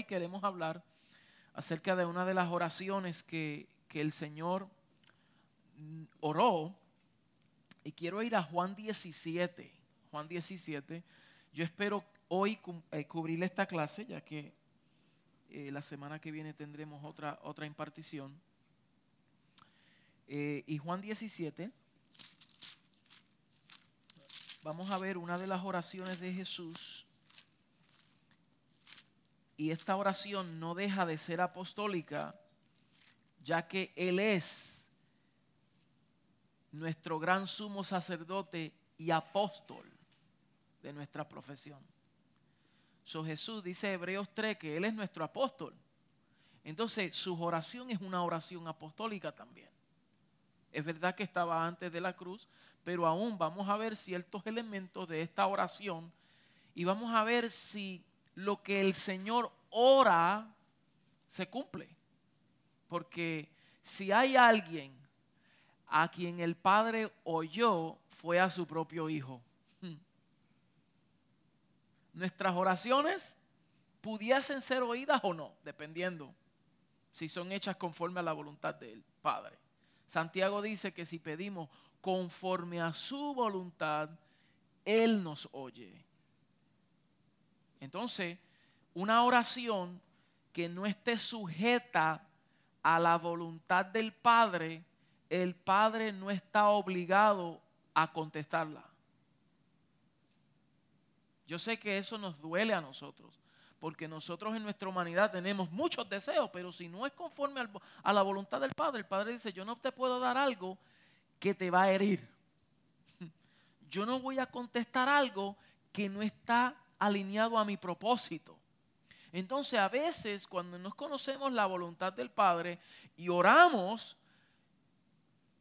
hoy queremos hablar acerca de una de las oraciones que, que el Señor mm, oró. Y quiero ir a Juan 17. Juan 17. Yo espero hoy eh, cubrir esta clase, ya que eh, la semana que viene tendremos otra, otra impartición. Eh, y Juan 17, vamos a ver una de las oraciones de Jesús. Y esta oración no deja de ser apostólica, ya que Él es nuestro gran sumo sacerdote y apóstol de nuestra profesión. So Jesús dice Hebreos 3 que Él es nuestro apóstol. Entonces su oración es una oración apostólica también. Es verdad que estaba antes de la cruz, pero aún vamos a ver ciertos elementos de esta oración y vamos a ver si lo que el Señor ora se cumple. Porque si hay alguien a quien el Padre oyó, fue a su propio Hijo nuestras oraciones pudiesen ser oídas o no, dependiendo si son hechas conforme a la voluntad del Padre. Santiago dice que si pedimos conforme a su voluntad, Él nos oye. Entonces, una oración que no esté sujeta a la voluntad del Padre, el Padre no está obligado a contestarla. Yo sé que eso nos duele a nosotros, porque nosotros en nuestra humanidad tenemos muchos deseos, pero si no es conforme a la voluntad del Padre, el Padre dice, yo no te puedo dar algo que te va a herir. Yo no voy a contestar algo que no está alineado a mi propósito. Entonces a veces cuando nos conocemos la voluntad del Padre y oramos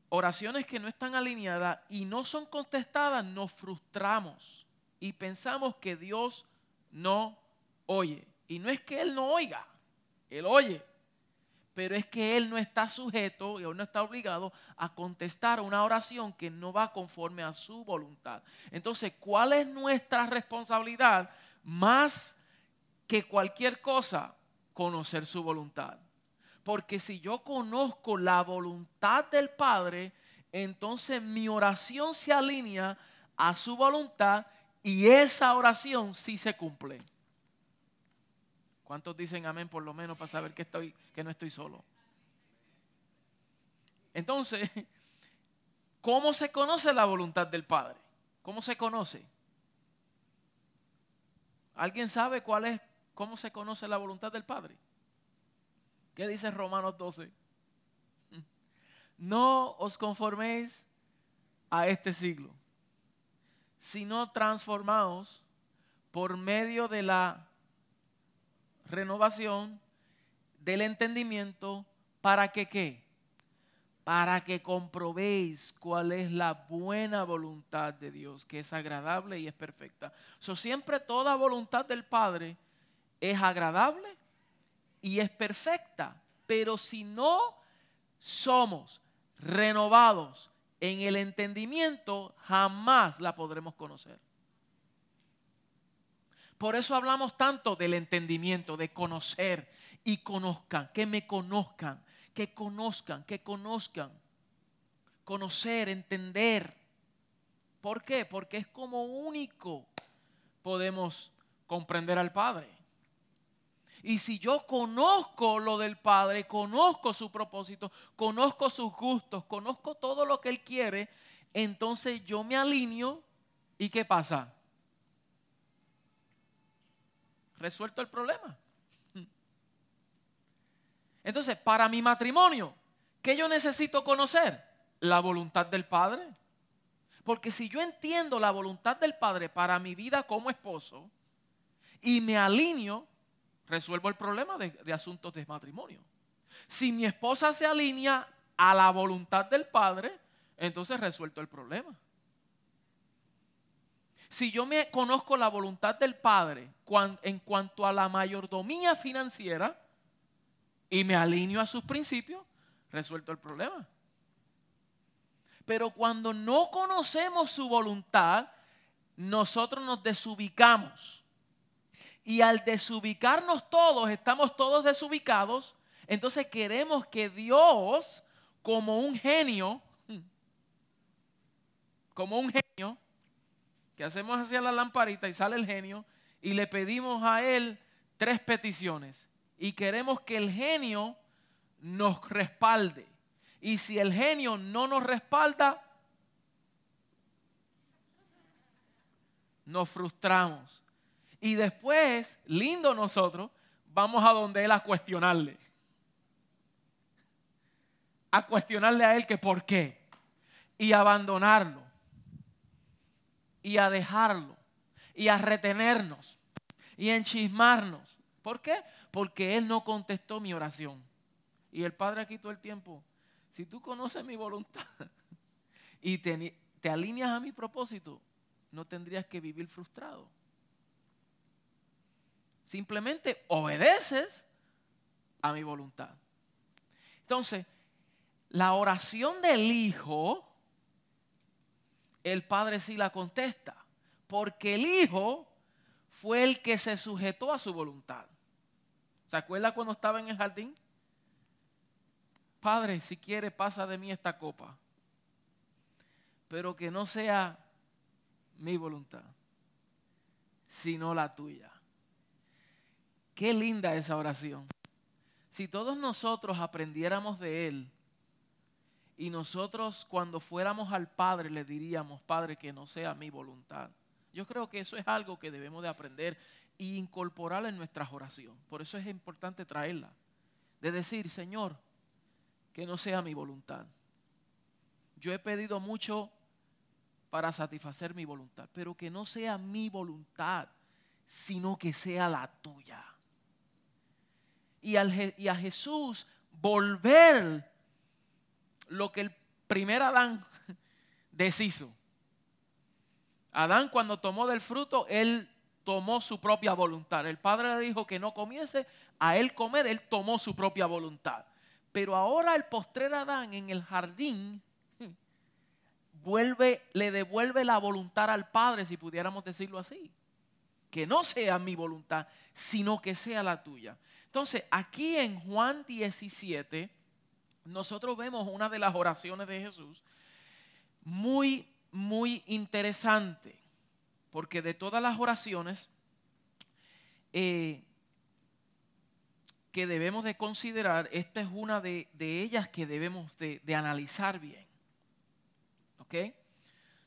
oraciones que no están alineadas y no son contestadas, nos frustramos y pensamos que Dios no oye. Y no es que Él no oiga, Él oye. Pero es que Él no está sujeto y no está obligado a contestar una oración que no va conforme a su voluntad. Entonces, ¿cuál es nuestra responsabilidad? Más que cualquier cosa, conocer su voluntad. Porque si yo conozco la voluntad del Padre, entonces mi oración se alinea a su voluntad y esa oración sí se cumple. ¿Cuántos dicen amén por lo menos para saber que, estoy, que no estoy solo? Entonces, ¿cómo se conoce la voluntad del Padre? ¿Cómo se conoce? ¿Alguien sabe cuál es, cómo se conoce la voluntad del Padre? ¿Qué dice Romanos 12? No os conforméis a este siglo, sino transformados por medio de la renovación del entendimiento para que qué? Para que comprobéis cuál es la buena voluntad de Dios, que es agradable y es perfecta. So, siempre toda voluntad del Padre es agradable y es perfecta, pero si no somos renovados en el entendimiento jamás la podremos conocer. Por eso hablamos tanto del entendimiento, de conocer y conozcan, que me conozcan, que conozcan, que conozcan. Conocer, entender. ¿Por qué? Porque es como único podemos comprender al Padre. Y si yo conozco lo del Padre, conozco su propósito, conozco sus gustos, conozco todo lo que Él quiere, entonces yo me alineo y ¿qué pasa? Resuelto el problema. Entonces, para mi matrimonio, ¿qué yo necesito conocer? La voluntad del Padre. Porque si yo entiendo la voluntad del Padre para mi vida como esposo y me alineo, resuelvo el problema de, asuntos de matrimonio. Si mi esposa se alinea a la voluntad del Padre, entonces resuelto el problema. Si yo me conozco la voluntad del Padre en cuanto a la mayordomía financiera y me alineo a sus principios, resuelto el problema. Pero cuando no conocemos su voluntad, nosotros nos desubicamos Y al desubicarnos todos, estamos todos desubicados, entonces queremos que Dios, como un genio, como un genio, que hacemos hacia la lamparita y sale el genio, y le pedimos a él tres peticiones. Y queremos que el genio nos respalde. Y si el genio no nos respalda, nos frustramos. Y después, lindo nosotros, vamos a donde él a cuestionarle. A cuestionarle a él que por qué. Y abandonarlo. Y a dejarlo. Y a retenernos. Y a enchismarnos. ¿Por qué? Porque él no contestó mi oración. Y el Padre aquí todo el tiempo, si tú conoces mi voluntad y te, te alineas a mi propósito, no tendrías que vivir frustrado. Simplemente obedeces a mi voluntad. Entonces, la oración del Hijo, el Padre sí la contesta, porque el Hijo fue el que se sujetó a su voluntad. ¿Se acuerda cuando estaba en el jardín? Padre, si quiere, pasa de mí esta copa, pero que no sea mi voluntad, sino la tuya. Qué linda esa oración. Si todos nosotros aprendiéramos de Él y nosotros cuando fuéramos al Padre le diríamos, Padre, que no sea mi voluntad. Yo creo que eso es algo que debemos de aprender e incorporar en nuestras oraciones. Por eso es importante traerla. De decir, Señor, que no sea mi voluntad. Yo he pedido mucho para satisfacer mi voluntad, pero que no sea mi voluntad, sino que sea la tuya. Y, a Jesús volver lo que el primer Adán deshizo. Adán cuando tomó del fruto, él tomó su propia voluntad. El padre le dijo que no comiese a él comer, él tomó su propia voluntad. Pero ahora el postrer Adán en el jardín vuelve, le devuelve la voluntad al Padre, si pudiéramos decirlo así. Que no sea mi voluntad, sino que sea la tuya. Entonces, aquí en Juan 17, nosotros vemos una de las oraciones de Jesús muy, muy interesante. Porque de todas las oraciones, eh, que debemos de considerar, esta es una de, ellas que debemos de, analizar bien. ¿Ok?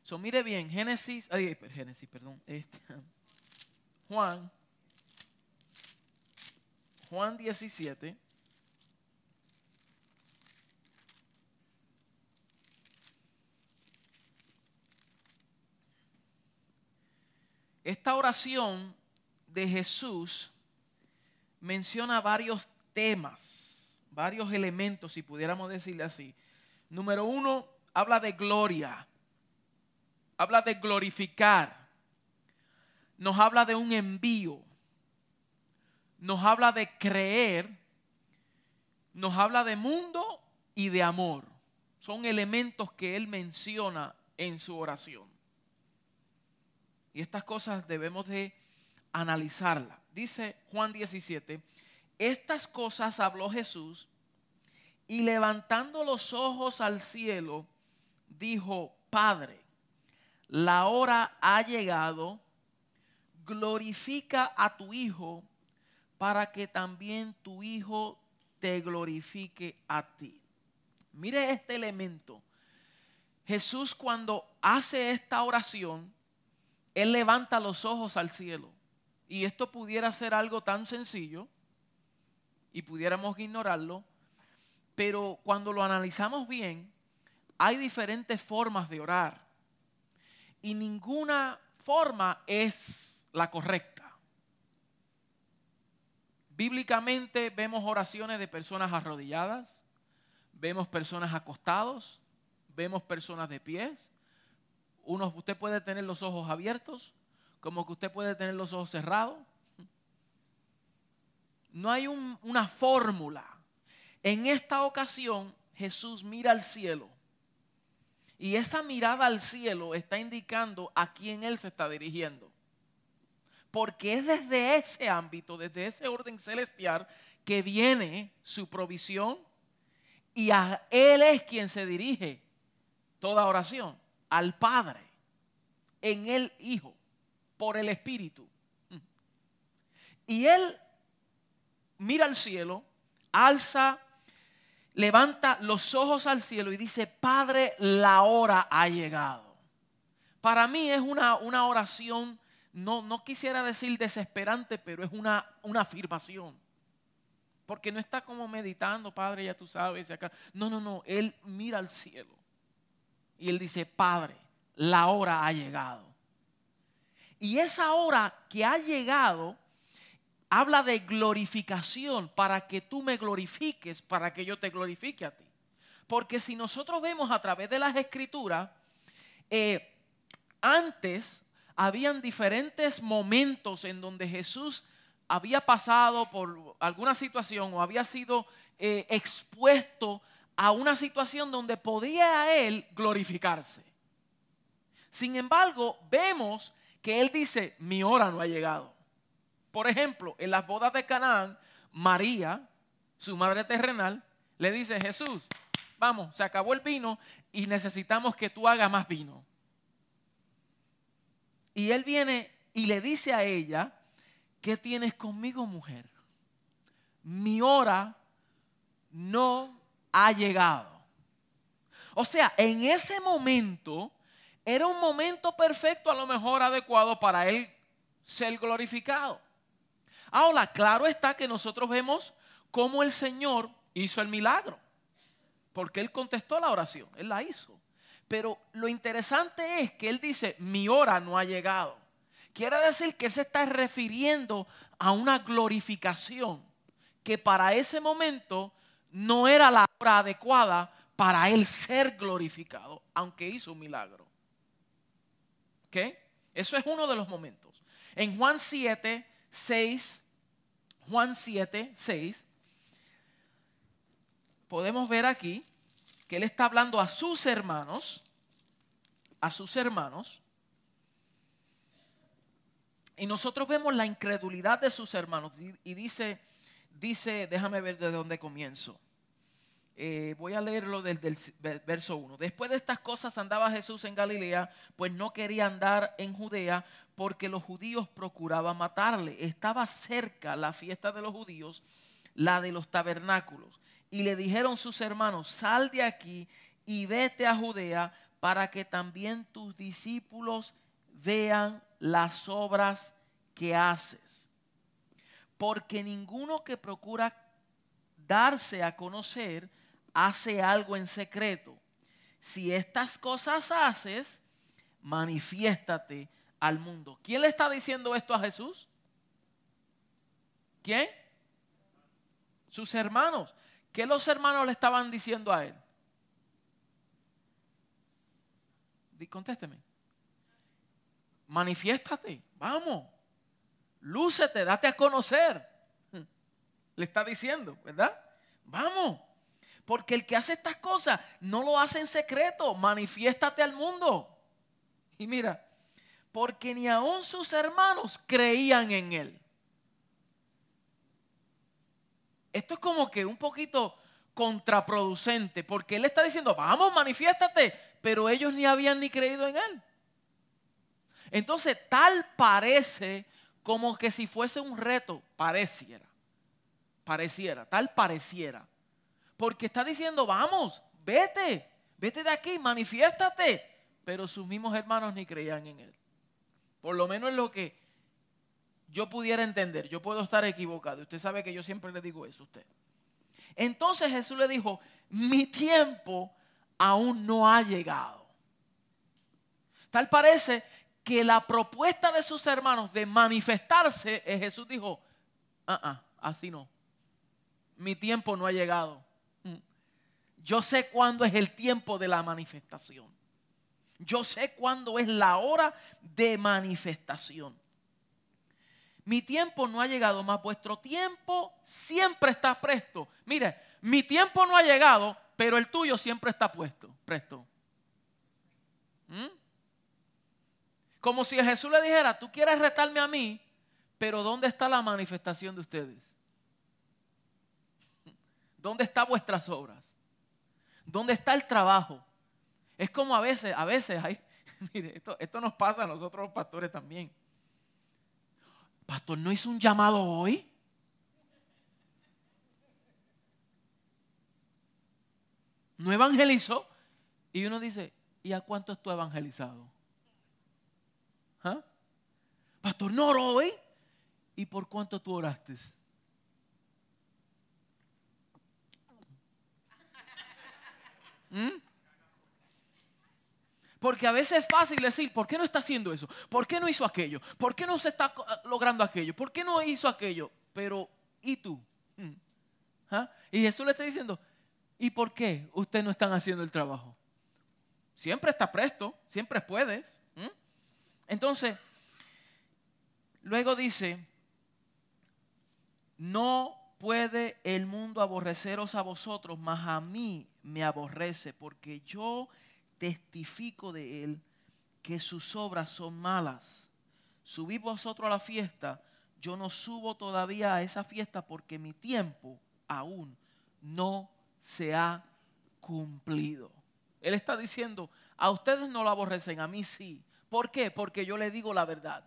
So, mire bien, Génesis, ay, Génesis, perdón, este, Juan, Juan 17. Esta oración de Jesús menciona varios temas, varios elementos, si pudiéramos decirle así. Número uno, habla de gloria, habla de glorificar, nos habla de un envío, nos habla de creer, nos habla de mundo y de amor. Son elementos que él menciona en su oración. Y estas cosas debemos de analizarlas dice Juan 17, estas cosas habló Jesús y levantando los ojos al cielo, dijo, Padre, la hora ha llegado, glorifica a tu Hijo para que también tu Hijo te glorifique a ti. Mire este elemento. Jesús cuando hace esta oración, Él levanta los ojos al cielo. Y esto pudiera ser algo tan sencillo y pudiéramos ignorarlo, pero cuando lo analizamos bien, hay diferentes formas de orar y ninguna forma es la correcta. Bíblicamente vemos oraciones de personas arrodilladas, vemos personas acostados, vemos personas de pies. Uno, usted puede tener los ojos abiertos, como que usted puede tener los ojos cerrados. No hay una fórmula. En esta ocasión Jesús mira al cielo. Y esa mirada al cielo está indicando a quién Él se está dirigiendo. Porque es desde ese ámbito, desde ese orden celestial, que viene su provisión y a Él es quien se dirige toda oración, al Padre, en el Hijo, por el Espíritu. Y Él mira al cielo, alza, levanta los ojos al cielo y dice, Padre, la hora ha llegado. Para mí es una, una oración, no, no quisiera decir desesperante, pero es una, una afirmación. Porque no está como meditando, Padre, ya tú sabes. Acá. No, no, no. Él mira al cielo. Y él dice, Padre, la hora ha llegado. Y esa hora que ha llegado habla de glorificación para que tú me glorifiques, para que yo te glorifique a ti. Porque si nosotros vemos a través de las escrituras, eh, antes habían diferentes momentos en donde Jesús había pasado por alguna situación o había sido eh, expuesto a una situación donde podía él glorificarse. Sin embargo, vemos que él dice, mi hora no ha llegado. Por ejemplo, en las bodas de Canaán, María, su madre terrenal, le dice, Jesús, vamos, se acabó el vino y necesitamos que tú hagas más vino. Y él viene y le dice a ella, ¿qué tienes conmigo, mujer? Mi hora no ha llegado. O sea, en ese momento era un momento perfecto, a lo mejor adecuado para él ser glorificado. Ahora, claro está que nosotros vemos cómo el Señor hizo el milagro, porque Él contestó la oración, Él la hizo. Pero lo interesante es que Él dice, mi hora no ha llegado. Quiere decir que Él se está refiriendo a una glorificación que para ese momento no era la hora adecuada para Él ser glorificado, aunque hizo un milagro. ¿Ok? Eso es uno de los momentos. En Juan 7, 6 Juan 7, 6, podemos ver aquí que él está hablando a sus hermanos, a sus hermanos, y nosotros vemos la incredulidad de sus hermanos. Y dice, dice, déjame ver de dónde comienzo. Eh, voy a leerlo desde el verso 1. Después de estas cosas andaba Jesús en Galilea, pues no quería andar en Judea porque los judíos procuraban matarle. Estaba cerca la fiesta de los judíos, la de los tabernáculos. Y le dijeron sus hermanos, sal de aquí y vete a Judea para que también tus discípulos vean las obras que haces. Porque ninguno que procura darse a conocer, hace algo en secreto. Si estas cosas haces, manifiéstate al mundo. ¿Quién le está diciendo esto a Jesús? ¿Quién? Sus hermanos. ¿Qué los hermanos le estaban diciendo a él? Contésteme. Manifiéstate, vamos. Lúcete, date a conocer. Le está diciendo, ¿verdad? Vamos. Porque el que hace estas cosas no lo hace en secreto, manifiéstate al mundo. Y mira, porque ni aun sus hermanos creían en él. Esto es como que un poquito contraproducente, porque él está diciendo, vamos, manifiéstate, pero ellos ni habían ni creído en él. Entonces, tal parece como que si fuese un reto, pareciera, pareciera, tal pareciera porque está diciendo, vamos, vete, vete de aquí, manifiéstate. Pero sus mismos hermanos ni creían en él. Por lo menos es lo que yo pudiera entender. Yo puedo estar equivocado. Usted sabe que yo siempre le digo eso a usted. Entonces Jesús le dijo, mi tiempo aún no ha llegado. Tal parece que la propuesta de sus hermanos de manifestarse, Jesús dijo, ah, ah, así no. Mi tiempo no ha llegado. Yo sé cuándo es el tiempo de la manifestación. Yo sé cuándo es la hora de manifestación. Mi tiempo no ha llegado, más vuestro tiempo siempre está presto. Mire, mi tiempo no ha llegado, pero el tuyo siempre está puesto, presto. ¿Mm? Como si Jesús le dijera, tú quieres retarme a mí, pero ¿dónde está la manifestación de ustedes? ¿Dónde están vuestras obras? ¿Dónde está el trabajo? Es como a veces, a veces hay, mire, esto, esto nos pasa a nosotros los pastores también. Pastor, ¿no hizo un llamado hoy? ¿No evangelizó? Y uno dice, ¿y a cuántos tú evangelizado? ¿Ah? Pastor, no hoy. ¿Y por cuánto tú oraste? ¿Mm? Porque a veces es fácil decir, ¿por qué no está haciendo eso? ¿Por qué no hizo aquello? ¿Por qué no se está logrando aquello? ¿Por qué no hizo aquello? Pero, ¿y tú? ¿Mm? ¿Ah? Y Jesús le está diciendo, ¿y por qué ustedes no están haciendo el trabajo? Siempre está presto, siempre puedes. Entonces, luego dice, no puede el mundo aborreceros a vosotros, mas a mí me aborrece, porque yo testifico de él que sus obras son malas. Subid vosotros a la fiesta, yo no subo todavía a esa fiesta porque mi tiempo aún no se ha cumplido. Él está diciendo, a ustedes no lo aborrecen, a mí sí. ¿Por qué? Porque yo le digo la verdad.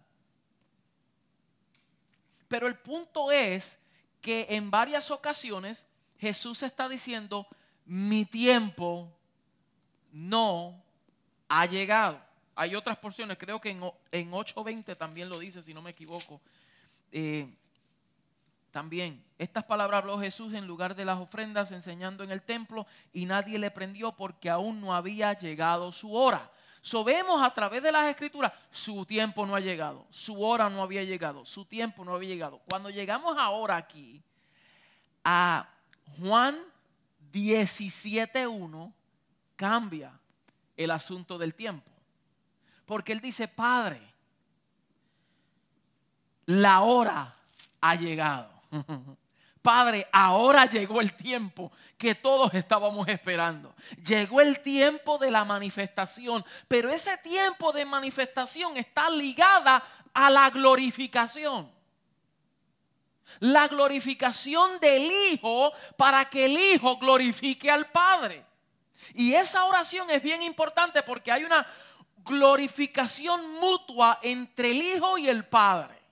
Pero el punto es que en varias ocasiones Jesús está diciendo, mi tiempo no ha llegado. Hay otras porciones, creo que en, en 8.20 también lo dice, si no me equivoco. Eh, también, estas palabras habló Jesús en lugar de las ofrendas enseñando en el templo y nadie le prendió porque aún no había llegado su hora. So vemos a través de las escrituras, su tiempo no ha llegado, su hora no había llegado, su tiempo no había llegado. Cuando llegamos ahora aquí a Juan 17.1 cambia el asunto del tiempo. Porque él dice, Padre, la hora ha llegado. Padre, ahora llegó el tiempo que todos estábamos esperando. Llegó el tiempo de la manifestación, pero ese tiempo de manifestación está ligada a la glorificación la glorificación del Hijo para que el Hijo glorifique al Padre. Y esa oración es bien importante porque hay una glorificación mutua entre el Hijo y el Padre.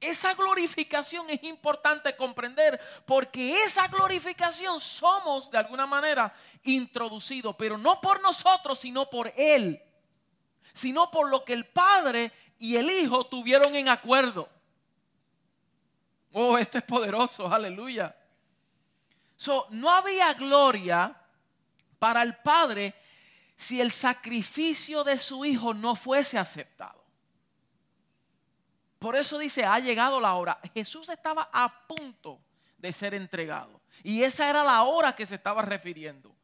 Esa glorificación es importante comprender porque esa glorificación somos de alguna manera introducidos, pero no por nosotros, sino por Él, sino por lo que el Padre y el Hijo tuvieron en acuerdo. Oh, esto es poderoso, aleluya. So, no había gloria para el Padre si el sacrificio de su Hijo no fuese aceptado. Por eso dice, ha llegado la hora. Jesús estaba a punto de ser entregado. Y esa era la hora que se estaba refiriendo.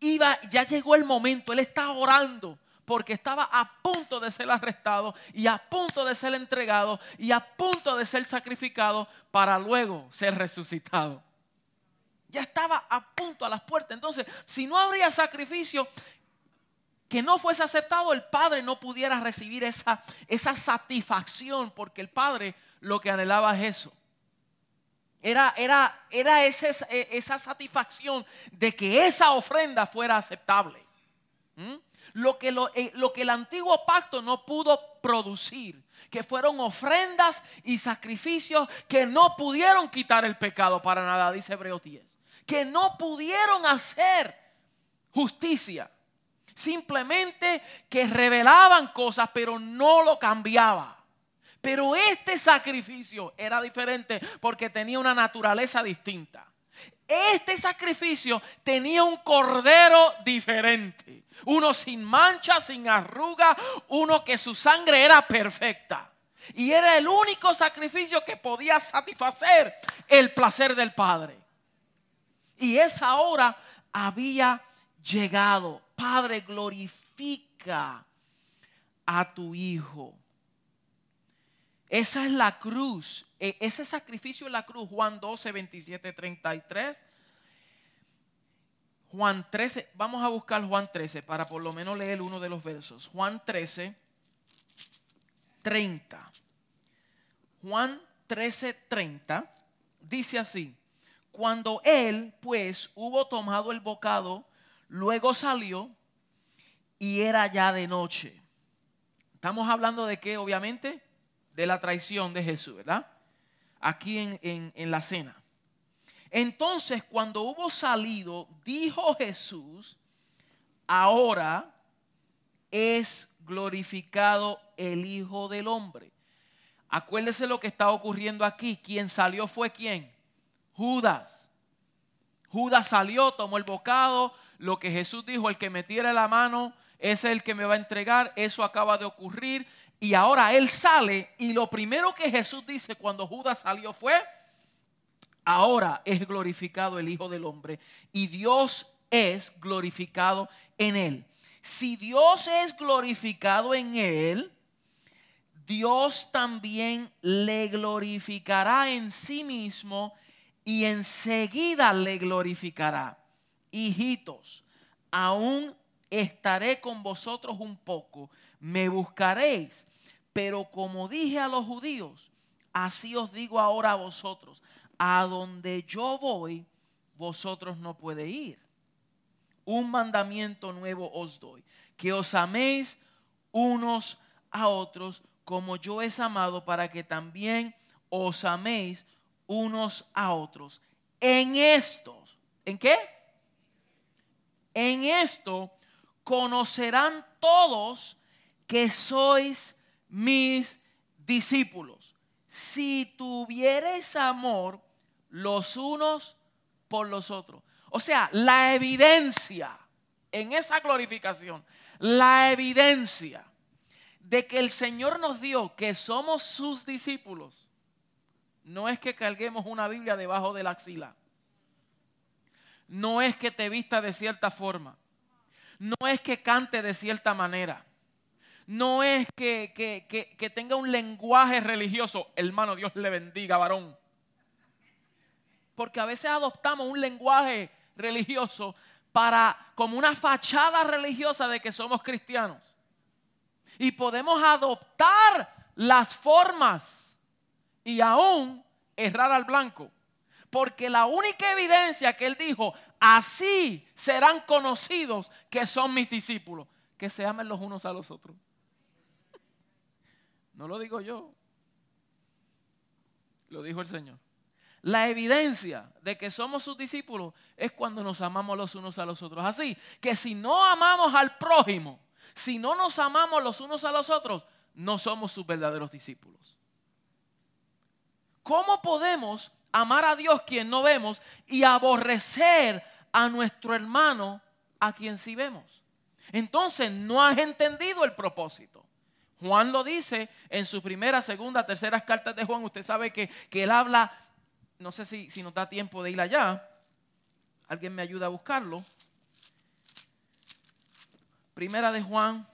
Iba, ya llegó el momento, él está orando porque estaba a punto de ser arrestado y a punto de ser entregado y a punto de ser sacrificado para luego ser resucitado. Ya estaba a punto a las puertas. Entonces, si no habría sacrificio que no fuese aceptado, el Padre no pudiera recibir esa, esa satisfacción, porque el Padre lo que anhelaba es eso. Era, era, era esa satisfacción de que esa ofrenda fuera aceptable. ¿Mm? lo que, eh, lo, que el antiguo pacto no pudo producir, que fueron ofrendas y sacrificios que no pudieron quitar el pecado para nada, dice Hebreos 10, que no pudieron hacer justicia, simplemente que revelaban cosas pero no lo cambiaba. Pero este sacrificio era diferente porque tenía una naturaleza distinta. Este sacrificio tenía un cordero diferente. Uno sin mancha, sin arruga, uno que su sangre era perfecta. Y era el único sacrificio que podía satisfacer el placer del Padre. Y esa hora había llegado. Padre, glorifica a tu Hijo. Esa es la cruz. E, ese sacrificio en la cruz, Juan 12, 27, 33. Juan 13, vamos a buscar Juan 13 para por lo menos leer uno de los versos. Juan 13, 30. Juan 13, 30 dice así, cuando él pues hubo tomado el bocado, luego salió y era ya de noche. Estamos hablando de qué, obviamente, de la traición de Jesús, ¿verdad? Aquí en, en la cena. Entonces, cuando hubo salido, dijo Jesús, ahora es glorificado el Hijo del Hombre. Acuérdese lo que está ocurriendo aquí. Quien salió fue quién? Judas. Judas salió, tomó el bocado. Lo que Jesús dijo, el que metiera la mano, es el que me va a entregar. Eso acaba de ocurrir. Y ahora él sale y lo primero que Jesús dice cuando Judas salió fue, ahora es glorificado el Hijo del Hombre y Dios es glorificado en él. Si Dios es glorificado en él, Dios también le glorificará en sí mismo y enseguida le glorificará. Hijitos, aún estaré con vosotros un poco, me buscaréis, pero como dije a los judíos, así os digo ahora a vosotros, a donde yo voy, vosotros no podéis ir. Un mandamiento nuevo os doy, que os améis unos a otros como yo he amado, para que también os améis unos a otros. En esto, ¿en qué? En esto conocerán todos que sois mis discípulos. Si tuviereis amor los unos por los otros. O sea, la evidencia en esa glorificación, la evidencia de que el Señor nos dio que somos sus discípulos, no es que carguemos una Biblia debajo de la axila. No es que te vista de cierta forma. No es que cante de cierta manera. No es que, que tenga un lenguaje religioso. Hermano, Dios le bendiga, varón. Porque a veces adoptamos un lenguaje religioso para como una fachada religiosa de que somos cristianos y podemos adoptar las formas y aún errar al blanco. Porque la única evidencia que él dijo, así serán conocidos que son mis discípulos, que se amen los unos a los otros. No lo digo yo, lo dijo el Señor. La evidencia de que somos sus discípulos es cuando nos amamos los unos a los otros. Así que si no amamos al prójimo, si no nos amamos los unos a los otros, no somos sus verdaderos discípulos. ¿Cómo podemos amar a Dios quien no vemos y aborrecer a nuestro hermano a quien sí vemos? Entonces no has entendido el propósito. Juan lo dice en su primera, segunda, tercera cartas de Juan. Usted sabe que, él habla, no sé si, si nos da tiempo de ir allá. Alguien me ayuda a buscarlo. Primera de Juan.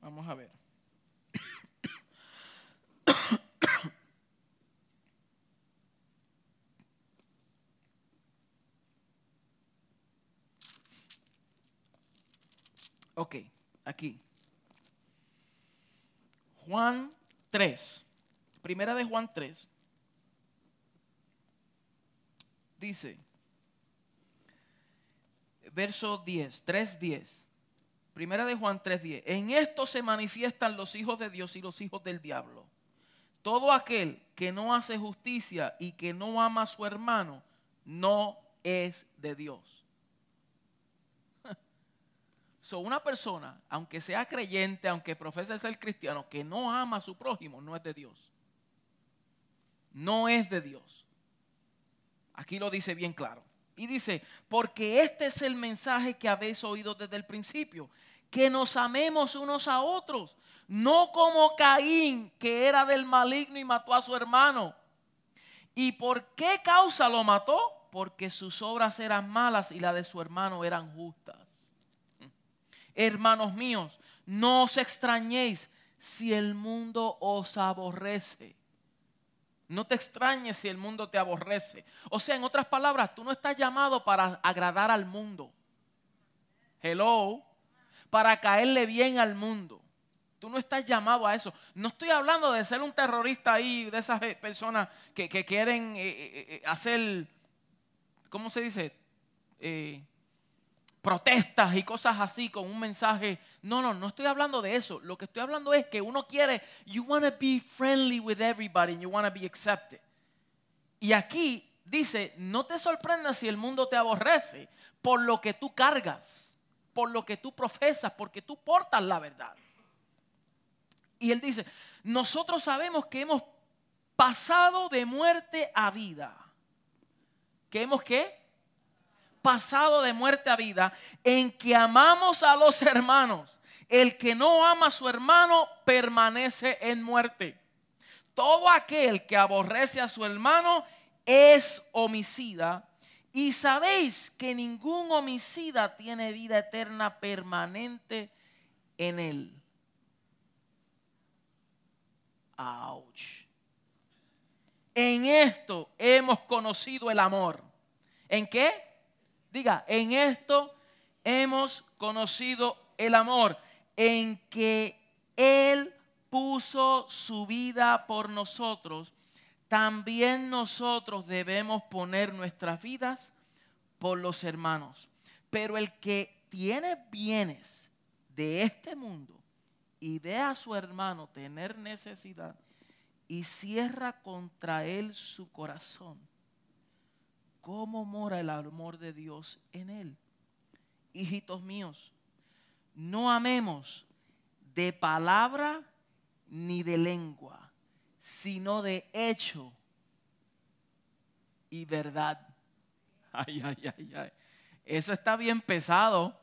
Vamos a ver. Ok, aquí. Juan 3. Primera de Juan 3. dice, verso 10, 3.10, primera de Juan 3.10, en esto se manifiestan los hijos de Dios y los hijos del diablo. Todo aquel que no hace justicia y que no ama a su hermano, no es de Dios. So, una persona, aunque sea creyente, aunque profese ser cristiano, que no ama a su prójimo, no es de Dios. No es de Dios. Aquí lo dice bien claro. Y dice, porque este es el mensaje que habéis oído desde el principio, que nos amemos unos a otros, no como Caín, que era del maligno y mató a su hermano. ¿Y por qué causa lo mató? Porque sus obras eran malas y las de su hermano eran justas. Hermanos míos, no os extrañéis si el mundo os aborrece. No te extrañes si el mundo te aborrece. O sea, en otras palabras, tú no estás llamado para agradar al mundo. Hello. Para caerle bien al mundo. Tú no estás llamado a eso. No estoy hablando de ser un terrorista ahí, de esas personas que, quieren eh, eh, eh, hacer, ¿cómo se dice? protestas y cosas así con un mensaje. No, no, no estoy hablando de eso. Lo que estoy hablando es que uno quiere, you want to be friendly with everybody and you want to be accepted. Y aquí dice, no te sorprendas si el mundo te aborrece por lo que tú cargas, por lo que tú profesas, porque tú portas la verdad. Y él dice, nosotros sabemos que hemos pasado de muerte a vida. ¿Que hemos qué? Pasado de muerte a vida en que amamos a los hermanos. El que no ama a su hermano permanece en muerte. Todo aquel que aborrece a su hermano es homicida. Y sabéis que ningún homicida tiene vida eterna permanente en él. En esto hemos conocido el amor. ¿En qué? Diga, en esto hemos conocido el amor. En que Él puso su vida por nosotros. También nosotros debemos poner nuestras vidas por los hermanos. Pero el que tiene bienes de este mundo y ve a su hermano tener necesidad y cierra contra él su corazón, ¿cómo mora el amor de Dios en él? Hijitos míos, no amemos de palabra ni de lengua, sino de hecho y verdad. Ay, ay, ay, ay. Eso está bien pesado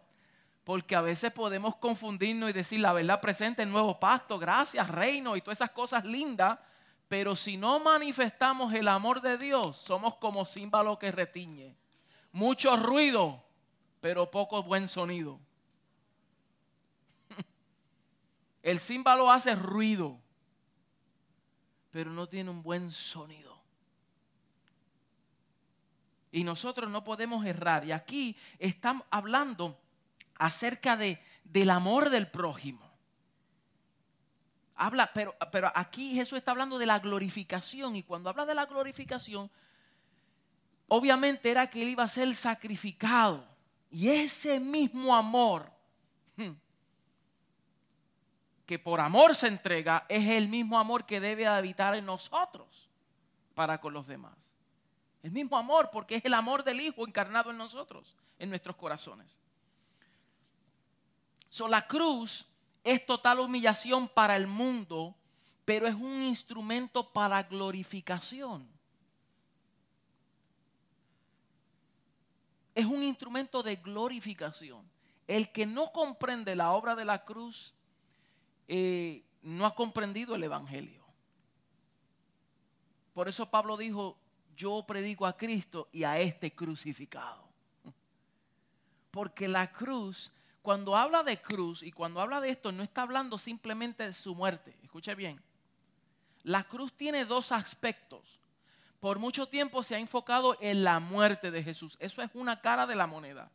porque a veces podemos confundirnos y decir la verdad presente, el nuevo pacto, gracias, reino y todas esas cosas lindas, pero si no manifestamos el amor de Dios, somos como címbalo que retiñe. Mucho ruido, pero poco buen sonido. El címbalo hace ruido, pero no tiene un buen sonido. Y nosotros no podemos errar. Y aquí estamos hablando acerca de, del amor del prójimo. Habla, pero, pero aquí Jesús está hablando de la glorificación y cuando habla de la glorificación, obviamente era que él iba a ser sacrificado. Y ese mismo amor hmm, que por amor se entrega es el mismo amor que debe habitar en nosotros para con los demás. El mismo amor porque es el amor del Hijo encarnado en nosotros, en nuestros corazones. La cruz es total humillación para el mundo, pero es un instrumento para glorificación. Es un instrumento de glorificación. El que no comprende la obra de la cruz eh, no ha comprendido el Evangelio. Por eso Pablo dijo, yo predico a Cristo y a este crucificado. Porque la cruz cuando habla de cruz y cuando habla de esto, no está hablando simplemente de su muerte. Escuche bien. La cruz tiene dos aspectos. Por mucho tiempo se ha enfocado en la muerte de Jesús. Eso es una cara de la moneda.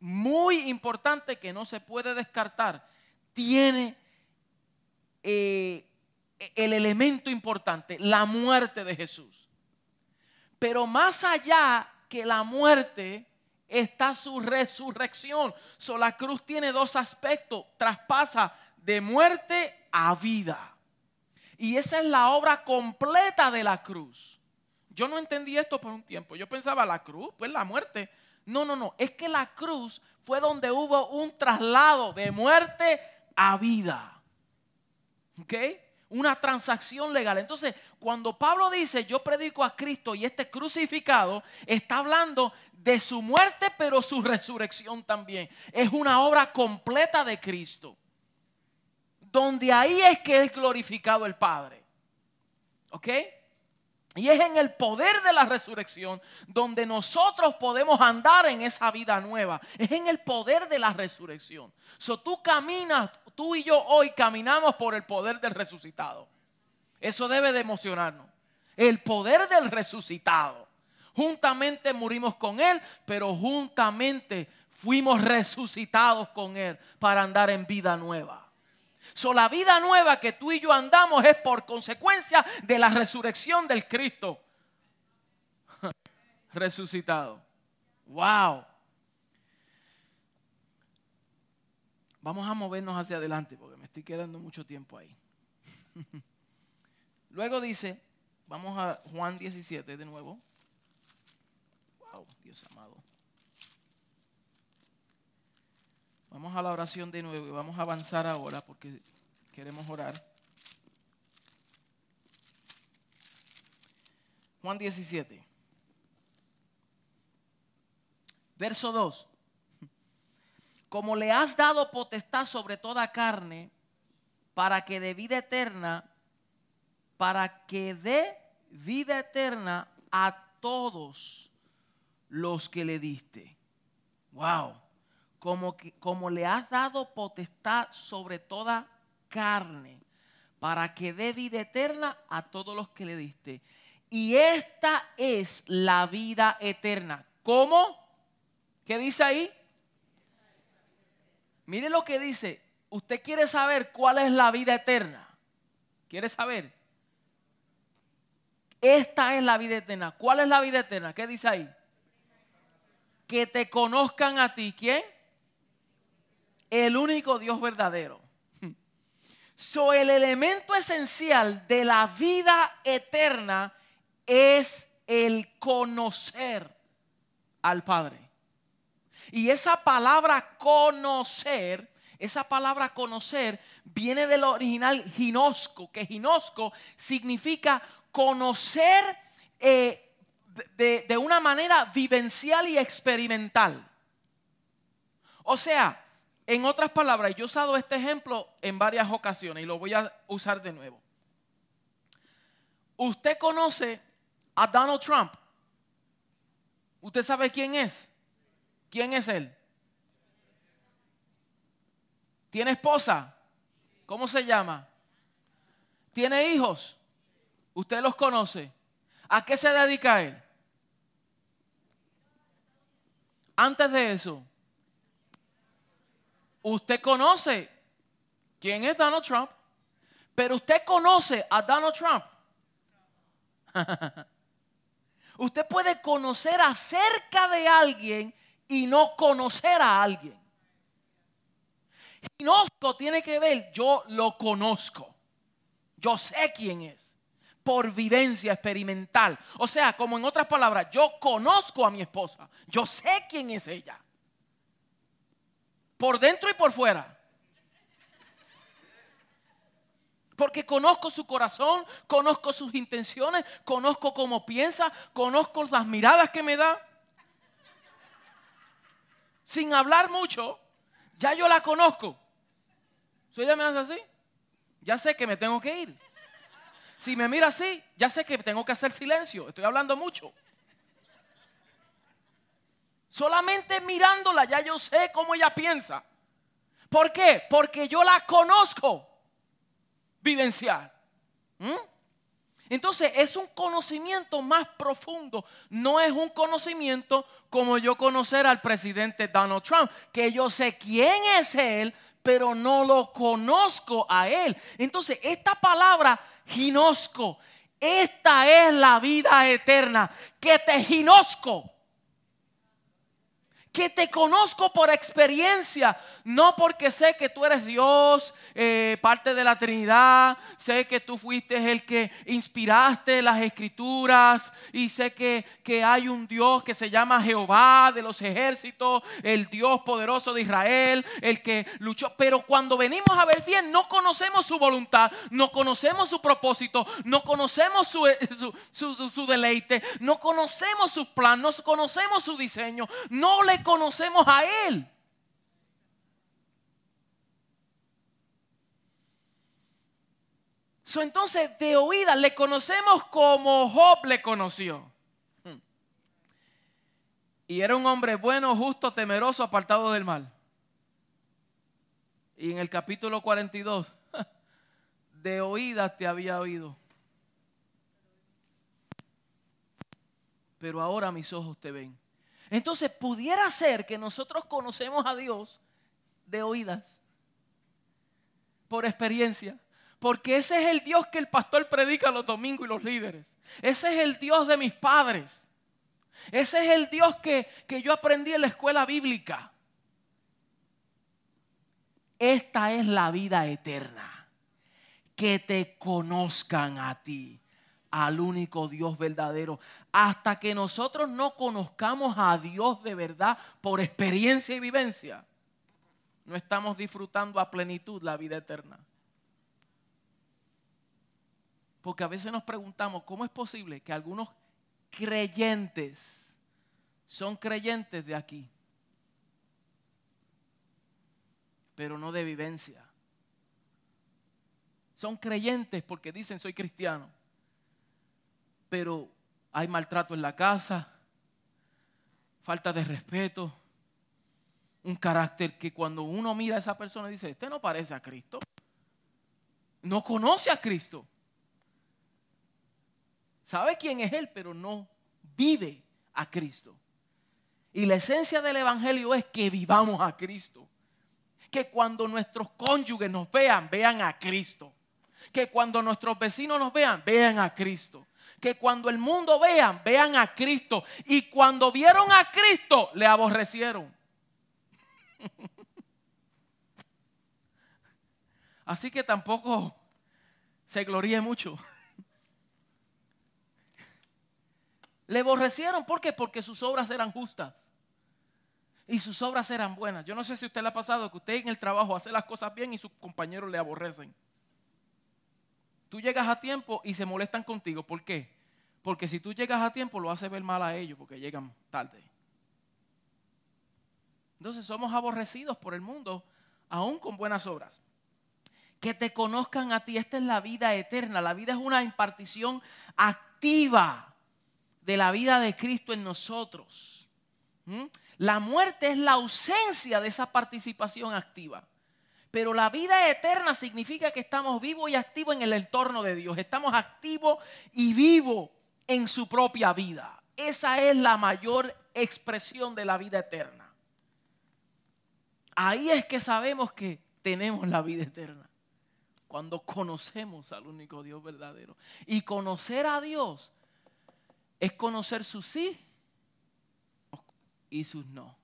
Muy importante que no se puede descartar. Tiene eh, el elemento importante, la muerte de Jesús. Pero más allá que la muerte, está su resurrección. So, la cruz tiene dos aspectos, traspasa de muerte a vida. Y esa es la obra completa de la cruz. Yo no entendí esto por un tiempo. Yo pensaba la cruz, pues la muerte. No, no, no. Es que la cruz fue donde hubo un traslado de muerte a vida. ¿Ok? Una transacción legal. Entonces, cuando Pablo dice, yo predico a Cristo y este crucificado, está hablando de su muerte, pero su resurrección también. Es una obra completa de Cristo. Donde ahí es que es glorificado el Padre. ¿Ok? Y es en el poder de la resurrección donde nosotros podemos andar en esa vida nueva. Es en el poder de la resurrección. So tú caminas, tú y yo hoy caminamos por el poder del resucitado. Eso debe de emocionarnos. El poder del resucitado. Juntamente murimos con Él, pero juntamente fuimos resucitados con Él para andar en vida nueva. So, la vida nueva que tú y yo andamos es por consecuencia de la resurrección del Cristo resucitado. Wow. Vamos a movernos hacia adelante porque me estoy quedando mucho tiempo ahí. Luego dice, vamos a Juan 17 de nuevo. Wow, Dios amado. Vamos a la oración de nuevo y vamos a avanzar ahora porque queremos orar. Juan 17. Verso 2. Como le has dado potestad sobre toda carne, para que dé vida eterna, para que dé vida eterna a todos los que le diste. Wow. Como, que, como le has dado potestad sobre toda carne, para que dé vida eterna a todos los que le diste. Y esta es la vida eterna. ¿Cómo? ¿Qué dice ahí? Mire lo que dice. Usted quiere saber cuál es la vida eterna. ¿Quiere saber? Esta es la vida eterna. ¿Cuál es la vida eterna? ¿Qué dice ahí? Que te conozcan a ti. ¿Quién? El único Dios verdadero. So, el elemento esencial de la vida eterna es el conocer al Padre. Y esa palabra conocer, esa palabra conocer viene del original ginosco, que ginosco significa conocer eh, de, de una manera vivencial y experimental. O sea, en otras palabras, yo he usado este ejemplo en varias ocasiones y lo voy a usar de nuevo. Usted conoce a Donald Trump. ¿Usted sabe quién es? ¿Quién es él? ¿Tiene esposa? ¿Cómo se llama? ¿Tiene hijos? ¿Usted los conoce? ¿A qué se dedica él? Antes de eso, usted conoce quién es Donald Trump, pero usted conoce a Donald Trump. usted puede conocer acerca de alguien y no conocer a alguien. Conozco tiene que ver, yo lo conozco. Yo sé quién es. Por vivencia experimental. O sea, como en otras palabras, yo conozco a mi esposa. Yo sé quién es ella. Por dentro y por fuera. Porque conozco su corazón, conozco sus intenciones, conozco cómo piensa, conozco las miradas que me da sin hablar mucho, ya yo la conozco. Si ella me hace así, ya sé que me tengo que ir. Si me mira así, ya sé que tengo que hacer silencio. Estoy hablando mucho. Solamente mirándola ya yo sé cómo ella piensa. ¿Por qué? Porque yo la conozco vivenciar. ¿Mm? Entonces es un conocimiento más profundo, no es un conocimiento como yo conocer al presidente Donald Trump, que yo sé quién es él, pero no lo conozco a él. Entonces esta palabra ginosco, esta es la vida eterna, que te ginosco que te conozco por experiencia, no porque sé que tú eres Dios, eh, parte de la Trinidad, sé que tú fuiste el que inspiraste las escrituras y sé que, que hay un Dios que se llama Jehová de los ejércitos, el Dios poderoso de Israel, el que luchó. Pero cuando venimos a ver bien, no conocemos su voluntad, no conocemos su propósito, no conocemos su, su, su deleite, no conocemos sus planes, no conocemos su diseño, no le conocemos a Él. entonces, de oída, le conocemos como Job le conoció. Y era un hombre bueno, justo, temeroso, apartado del mal. Y en el capítulo 42, de oídas te había oído. Pero ahora mis ojos te ven. Entonces pudiera ser que nosotros conocemos a Dios de oídas, por experiencia, porque ese es el Dios que el pastor predica los domingos y los líderes. Ese es el Dios de mis padres. Ese es el Dios que, que yo aprendí en la escuela bíblica. Esta es la vida eterna. Que te conozcan a ti, al único Dios verdadero. Hasta que nosotros no conozcamos a Dios de verdad por experiencia y vivencia, no estamos disfrutando a plenitud la vida eterna. Porque a veces nos preguntamos, ¿cómo es posible que algunos creyentes son creyentes de aquí? pero no de vivencia. Son creyentes porque dicen soy cristiano, pero hay maltrato en la casa, falta de respeto, un carácter que cuando uno mira a esa persona dice, este no parece a Cristo, no conoce a Cristo, sabe quién es Él, pero no vive a Cristo. Y la esencia del Evangelio es que vivamos a Cristo que cuando nuestros cónyuges nos vean, vean a Cristo. Que cuando nuestros vecinos nos vean, vean a Cristo. Que cuando el mundo vean, vean a Cristo. Y cuando vieron a Cristo, le aborrecieron. Así que tampoco se gloríe mucho. Le aborrecieron, ¿por qué? Porque sus obras eran justas y sus obras eran buenas. Yo no sé si a usted le ha pasado que usted en el trabajo hace las cosas bien y sus compañeros le aborrecen. Tú llegas a tiempo y se molestan contigo. ¿Por qué? Porque si tú llegas a tiempo lo hace ver mal a ellos porque llegan tarde. Entonces somos aborrecidos por el mundo aún con buenas obras. Que te conozcan a ti, esta es la vida eterna. La vida es una impartición activa de la vida de Cristo en nosotros. ¿Mm? La muerte es la ausencia de esa participación activa. Pero la vida eterna significa que estamos vivos y activos en el entorno de Dios. Estamos activos y vivos en su propia vida. Esa es la mayor expresión de la vida eterna. Ahí es que sabemos que tenemos la vida eterna. Cuando conocemos al único Dios verdadero. Y conocer a Dios es conocer su sí y sus no.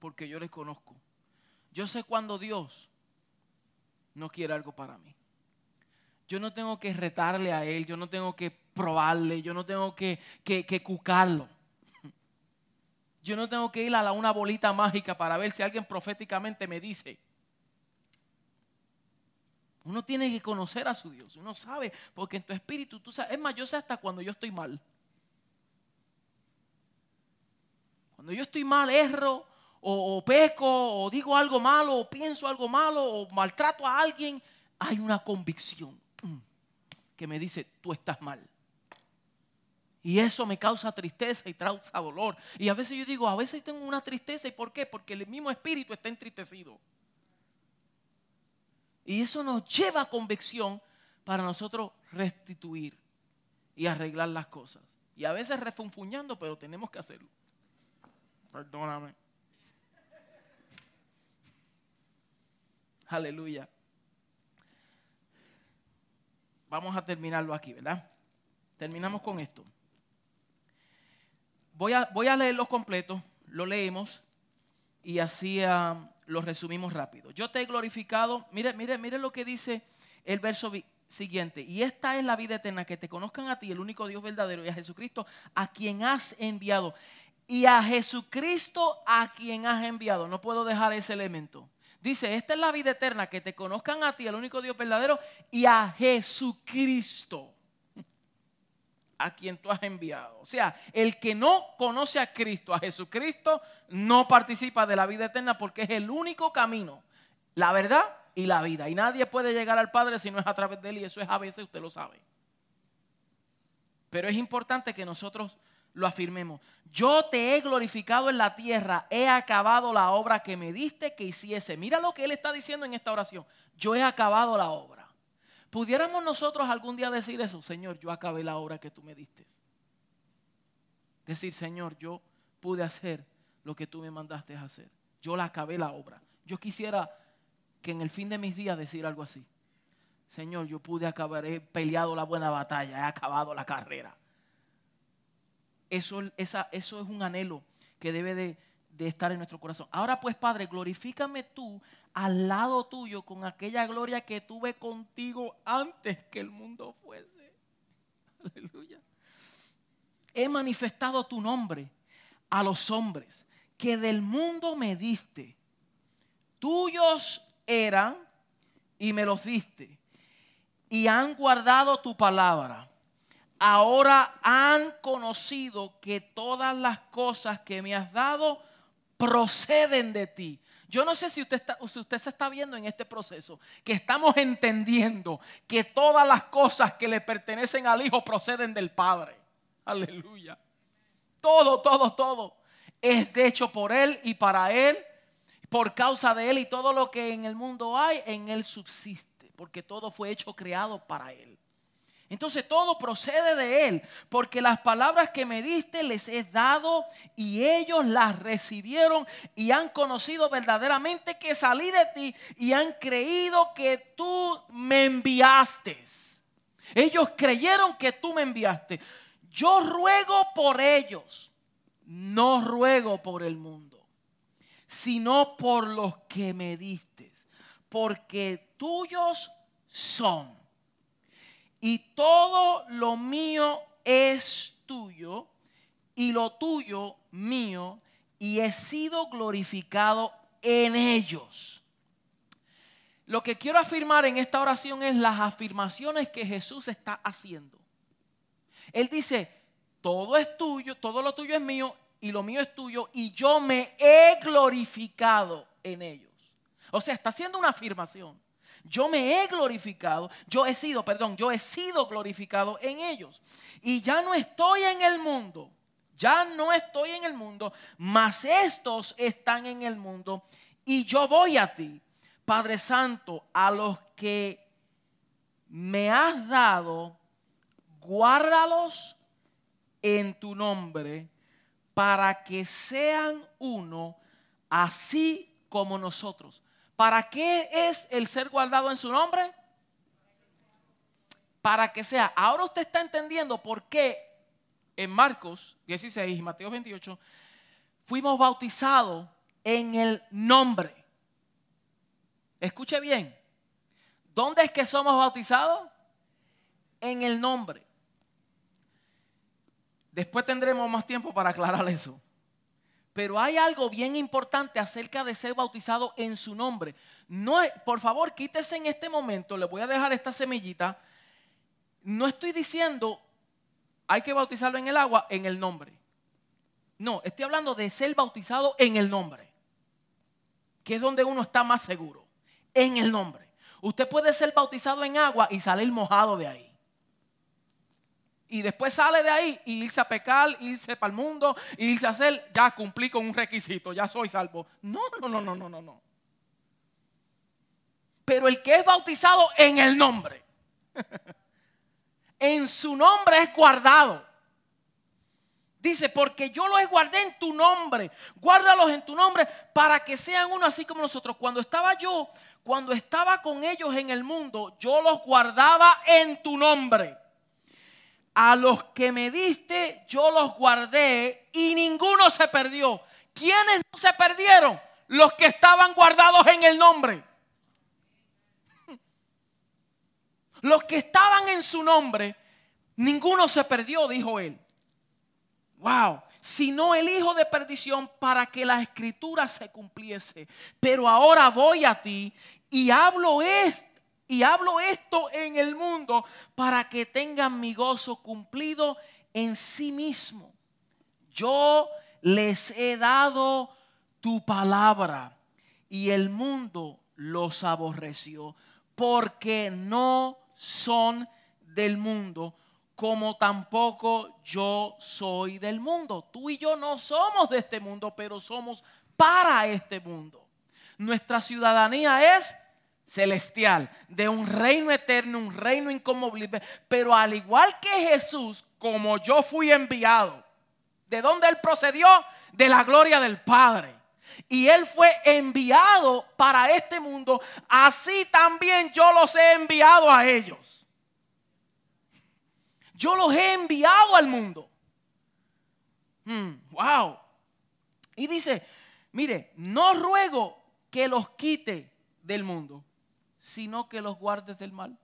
Porque yo les conozco. Yo sé cuando Dios no quiere algo para mí. Yo no tengo que retarle a Él, yo no tengo que probarle, yo no tengo que, que, cucarlo. Yo no tengo que ir a la, una bolita mágica para ver si alguien proféticamente me dice. Uno tiene que conocer a su Dios. Uno sabe, porque en tu espíritu, tú sabes, es más, yo sé hasta cuando yo estoy mal. Cuando yo estoy mal, erro, o, peco, o digo algo malo, o pienso algo malo, o maltrato a alguien, hay una convicción mm, que me dice, tú estás mal. Y eso me causa tristeza y causa dolor. Y a veces yo digo, a veces tengo una tristeza. ¿Y por qué? Porque el mismo espíritu está entristecido. Y eso nos lleva a convicción para nosotros restituir y arreglar las cosas. Y a veces refunfuñando, pero tenemos que hacerlo. Perdóname. Aleluya. Vamos a terminarlo aquí, ¿verdad? Terminamos con esto. Voy a, voy a leerlo completo, lo leemos y así ah, lo resumimos rápido. Yo te he glorificado, mire, mire, mire lo que dice el verso siguiente. Y esta es la vida eterna, que te conozcan a ti, el único Dios verdadero, y a Jesucristo, a quien has enviado y a Jesucristo a quien has enviado. No puedo dejar ese elemento. Dice, esta es la vida eterna, que te conozcan a ti, el único Dios verdadero, y a Jesucristo, a quien tú has enviado. O sea, el que no conoce a Cristo, a Jesucristo, no participa de la vida eterna porque es el único camino, la verdad y la vida. Y nadie puede llegar al Padre si no es a través de Él, y eso es a veces, usted lo sabe. Pero es importante que nosotros lo afirmemos. Yo te he glorificado en la tierra, he acabado la obra que me diste que hiciese. Mira lo que él está diciendo en esta oración. Yo he acabado la obra. ¿Pudiéramos nosotros algún día decir eso? Señor, yo acabé la obra que tú me diste. Decir, Señor, yo pude hacer lo que tú me mandaste hacer. Yo la acabé la obra. Yo quisiera que en el fin de mis días decir algo así. Señor, yo pude acabar, he peleado la buena batalla, he acabado la carrera. Eso, esa, eso es un anhelo que debe de, de estar en nuestro corazón. Ahora pues, Padre, glorifícame tú al lado tuyo con aquella gloria que tuve contigo antes que el mundo fuese. Aleluya. He manifestado tu nombre a los hombres que del mundo me diste. Tuyos eran y me los diste. Y han guardado tu palabra. Ahora han conocido que todas las cosas que me has dado proceden de ti. Yo no sé si usted, si usted se está viendo en este proceso, que estamos entendiendo que todas las cosas que le pertenecen al Hijo proceden del Padre. Aleluya. Todo, todo, todo es hecho por Él y para Él, por causa de Él y todo lo que en el mundo hay, en Él subsiste, porque todo fue hecho creado para Él. Entonces todo procede de Él, porque las palabras que me diste les he dado y ellos las recibieron y han conocido verdaderamente que salí de ti y han creído que tú me enviaste. Ellos creyeron que tú me enviaste. Yo ruego por ellos, no ruego por el mundo, sino por los que me diste, porque tuyos son y todo lo mío es tuyo y lo tuyo mío y he sido glorificado en ellos. Lo que quiero afirmar en esta oración es las afirmaciones que Jesús está haciendo. Él dice, todo es tuyo, todo lo tuyo es mío y lo mío es tuyo y yo me he glorificado en ellos. O sea, está haciendo una afirmación. Yo me he glorificado, yo he sido, perdón, yo he sido glorificado en ellos. Y ya no estoy en el mundo, ya no estoy en el mundo, mas estos están en el mundo. Y yo voy a ti, Padre Santo, a los que me has dado, guárdalos en tu nombre, para que sean uno, así como nosotros. ¿Para qué es el ser guardado en su nombre? Para que sea. Ahora usted está entendiendo por qué en Marcos 16 y Mateo 28 fuimos bautizados en el nombre. Escuche bien. ¿Dónde es que somos bautizados? En el nombre. Después tendremos más tiempo para aclarar eso. Pero hay algo bien importante acerca de ser bautizado en su nombre. No, por favor, quítese en este momento, le voy a dejar esta semillita. No estoy diciendo hay que bautizarlo en el agua en el nombre. No, estoy hablando de ser bautizado en el nombre, que es donde uno está más seguro, en el nombre. Usted puede ser bautizado en agua y salir mojado de ahí y después sale de ahí y irse a pecar, irse para el mundo, irse a hacer, ya cumplí con un requisito, ya soy salvo. No, no, no, no, no, no, no. Pero el que es bautizado en el nombre, en su nombre es guardado. Dice, porque yo los guardé en tu nombre, guárdalos en tu nombre para que sean uno así como nosotros. Cuando estaba yo, cuando estaba con ellos en el mundo, yo los guardaba en tu nombre a los que me diste yo los guardé y ninguno se perdió. ¿Quiénes no se perdieron? Los que estaban guardados en el nombre. Los que estaban en su nombre, ninguno se perdió, dijo él. Wow, sino el hijo de perdición para que la escritura se cumpliese. Pero ahora voy a ti y hablo esto y hablo esto en el mundo para que tengan mi gozo cumplido en sí mismo. Yo les he dado tu palabra y el mundo los aborreció porque no son del mundo como tampoco yo soy del mundo. Tú y yo no somos de este mundo, pero somos para este mundo. Nuestra ciudadanía es celestial, de un reino eterno, un reino inconmovible. Pero al igual que Jesús, como yo fui enviado ¿De dónde él procedió? De la gloria del Padre. Y él fue enviado para este mundo. Así también yo los he enviado a ellos. Yo los he enviado al mundo. Hmm, wow. Y dice, mire, no ruego que los quite del mundo, sino que los guardes del mal.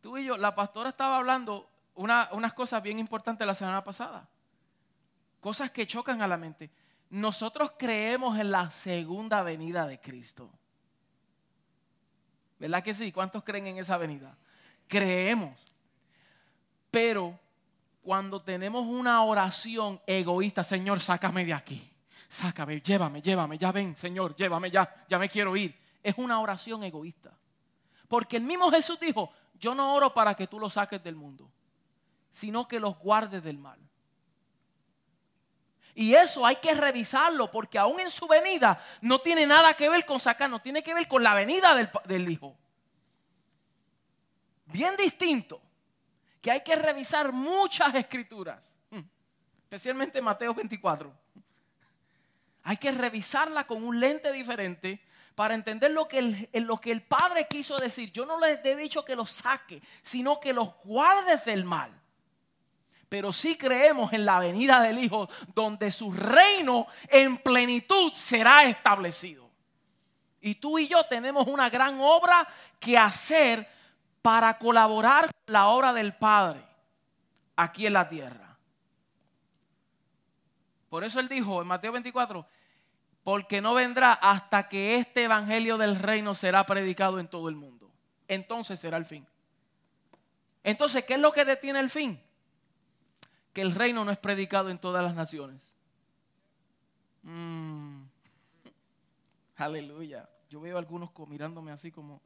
Tú y yo, la pastora estaba hablando unas cosas bien importantes la semana pasada. Cosas que chocan a la mente. Nosotros creemos en la segunda venida de Cristo. ¿Verdad que sí? ¿Cuántos creen en esa venida? Creemos. Pero cuando tenemos una oración egoísta, Señor, sácame de aquí. Sácame, llévame, llévame, ya ven, Señor, llévame ya, ya me quiero ir. Es una oración egoísta. Porque el mismo Jesús dijo, yo no oro para que tú los saques del mundo, sino que los guardes del mal. Y eso hay que revisarlo porque aún en su venida no tiene nada que ver con sacar, no tiene que ver con la venida del, Hijo. Bien distinto, que hay que revisar muchas escrituras, hmm, especialmente Mateo 24. Hay que revisarla con un lente diferente para entender lo que, el, lo que el Padre quiso decir. Yo no les he dicho que los saque, sino que los guardes del mal pero sí creemos en la venida del Hijo, donde su reino en plenitud será establecido. Y tú y yo tenemos una gran obra que hacer para colaborar con la obra del Padre aquí en la tierra. Por eso él dijo en Mateo 24, porque no vendrá hasta que este evangelio del reino será predicado en todo el mundo. Entonces será el fin. Entonces, ¿qué es lo que detiene el fin? que el reino no es predicado en todas las naciones. Mm. Aleluya. Yo veo algunos mirándome así como,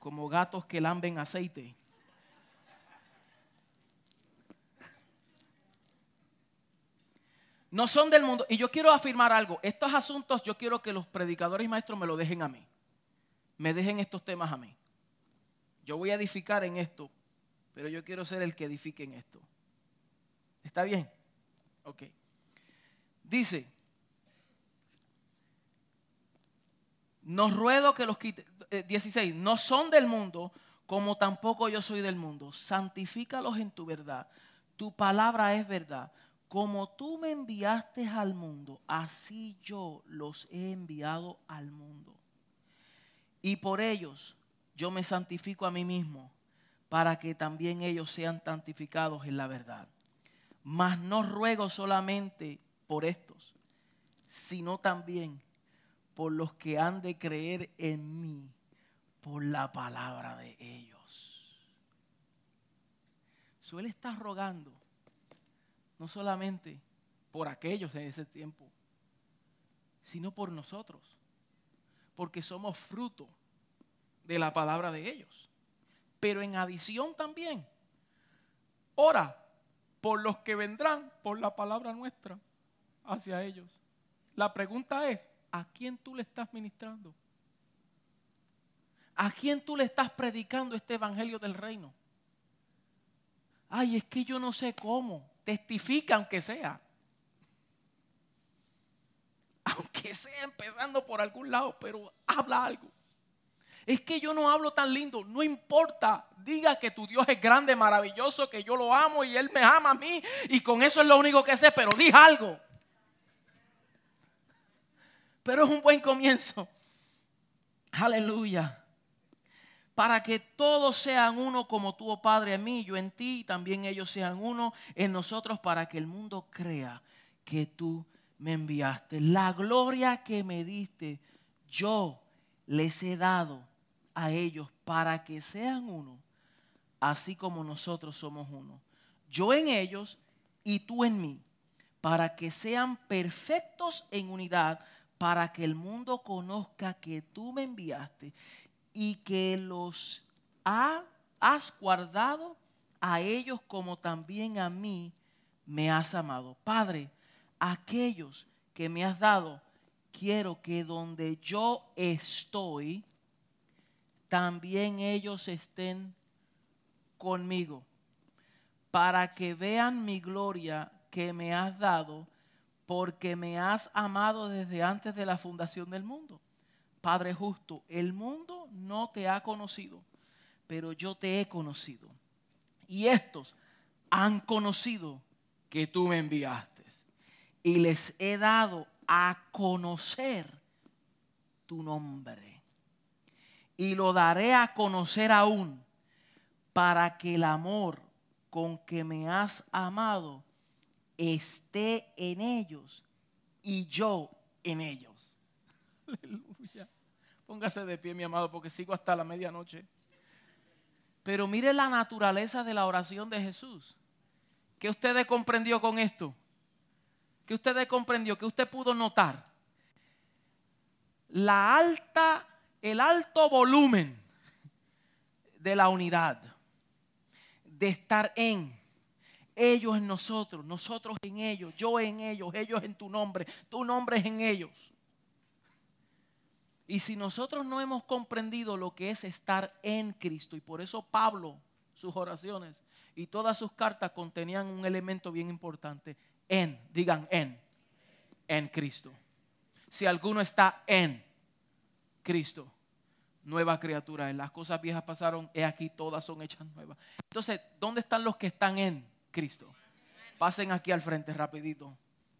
como gatos que lamben aceite. No son del mundo. Y yo quiero afirmar algo. Estos asuntos yo quiero que los predicadores y maestros me lo dejen a mí. Me dejen estos temas a mí. Yo voy a edificar en esto, pero yo quiero ser el que edifique en esto. ¿Está bien? Ok. Dice, no ruego que los quite, 16, eh, no son del mundo, como tampoco yo soy del mundo. Santifícalos en tu verdad. Tu palabra es verdad. Como tú me enviaste al mundo, así yo los he enviado al mundo. Y por ellos yo me santifico a mí mismo, para que también ellos sean santificados en la verdad. Mas no ruego solamente por estos, sino también por los que han de creer en mí por la palabra de ellos. Suele estar rogando, no solamente por aquellos en ese tiempo, sino por nosotros, porque somos fruto de la palabra de ellos. Pero en adición también, ora por los que vendrán por la palabra nuestra hacia ellos. La pregunta es, ¿a quién tú le estás ministrando? ¿A quién tú le estás predicando este evangelio del reino? Ay, es que yo no sé cómo. Testifica aunque sea. Aunque sea empezando por algún lado, pero habla algo. Es que yo no hablo tan lindo, no importa. Diga que tu Dios es grande, maravilloso, que yo lo amo y Él me ama a mí. Y con eso es lo único que sé, pero di algo. Pero es un buen comienzo. Aleluya. Para que todos sean uno como tú, oh Padre, en mí, yo en ti, y también ellos sean uno en nosotros, para que el mundo crea que tú me enviaste. La gloria que me diste, yo les he dado a ellos para que sean uno, así como nosotros somos uno. Yo en ellos y tú en mí, para que sean perfectos en unidad, para que el mundo conozca que tú me enviaste y que los has guardado a ellos como también a mí me has amado. Padre, aquellos que me has dado, quiero que donde yo estoy, también ellos estén conmigo, para que vean mi gloria que me has dado, porque me has amado desde antes de la fundación del mundo. Padre justo, el mundo no te ha conocido, pero yo te he conocido. Y estos han conocido que tú me enviaste. Y les he dado a conocer tu nombre. Y lo daré a conocer aún para que el amor con que me has amado esté en ellos y yo en ellos. Aleluya. Póngase de pie, mi amado, porque sigo hasta la medianoche. Pero mire la naturaleza de la oración de Jesús. ¿Qué usted comprendió con esto? ¿Qué usted comprendió? ¿Qué usted pudo notar? La alta, el alto volumen de la unidad, de estar en ellos en nosotros, nosotros en ellos, yo en ellos, ellos en tu nombre, tu nombre es en ellos. Y si nosotros no hemos comprendido lo que es estar en Cristo, y por eso Pablo, sus oraciones y todas sus cartas contenían un elemento bien importante, en, digan en, en Cristo. Si alguno está en Cristo, nueva criatura. Las cosas viejas pasaron, he aquí todas son hechas nuevas. Entonces, ¿dónde están los que están en Cristo? Pasen aquí al frente rapidito.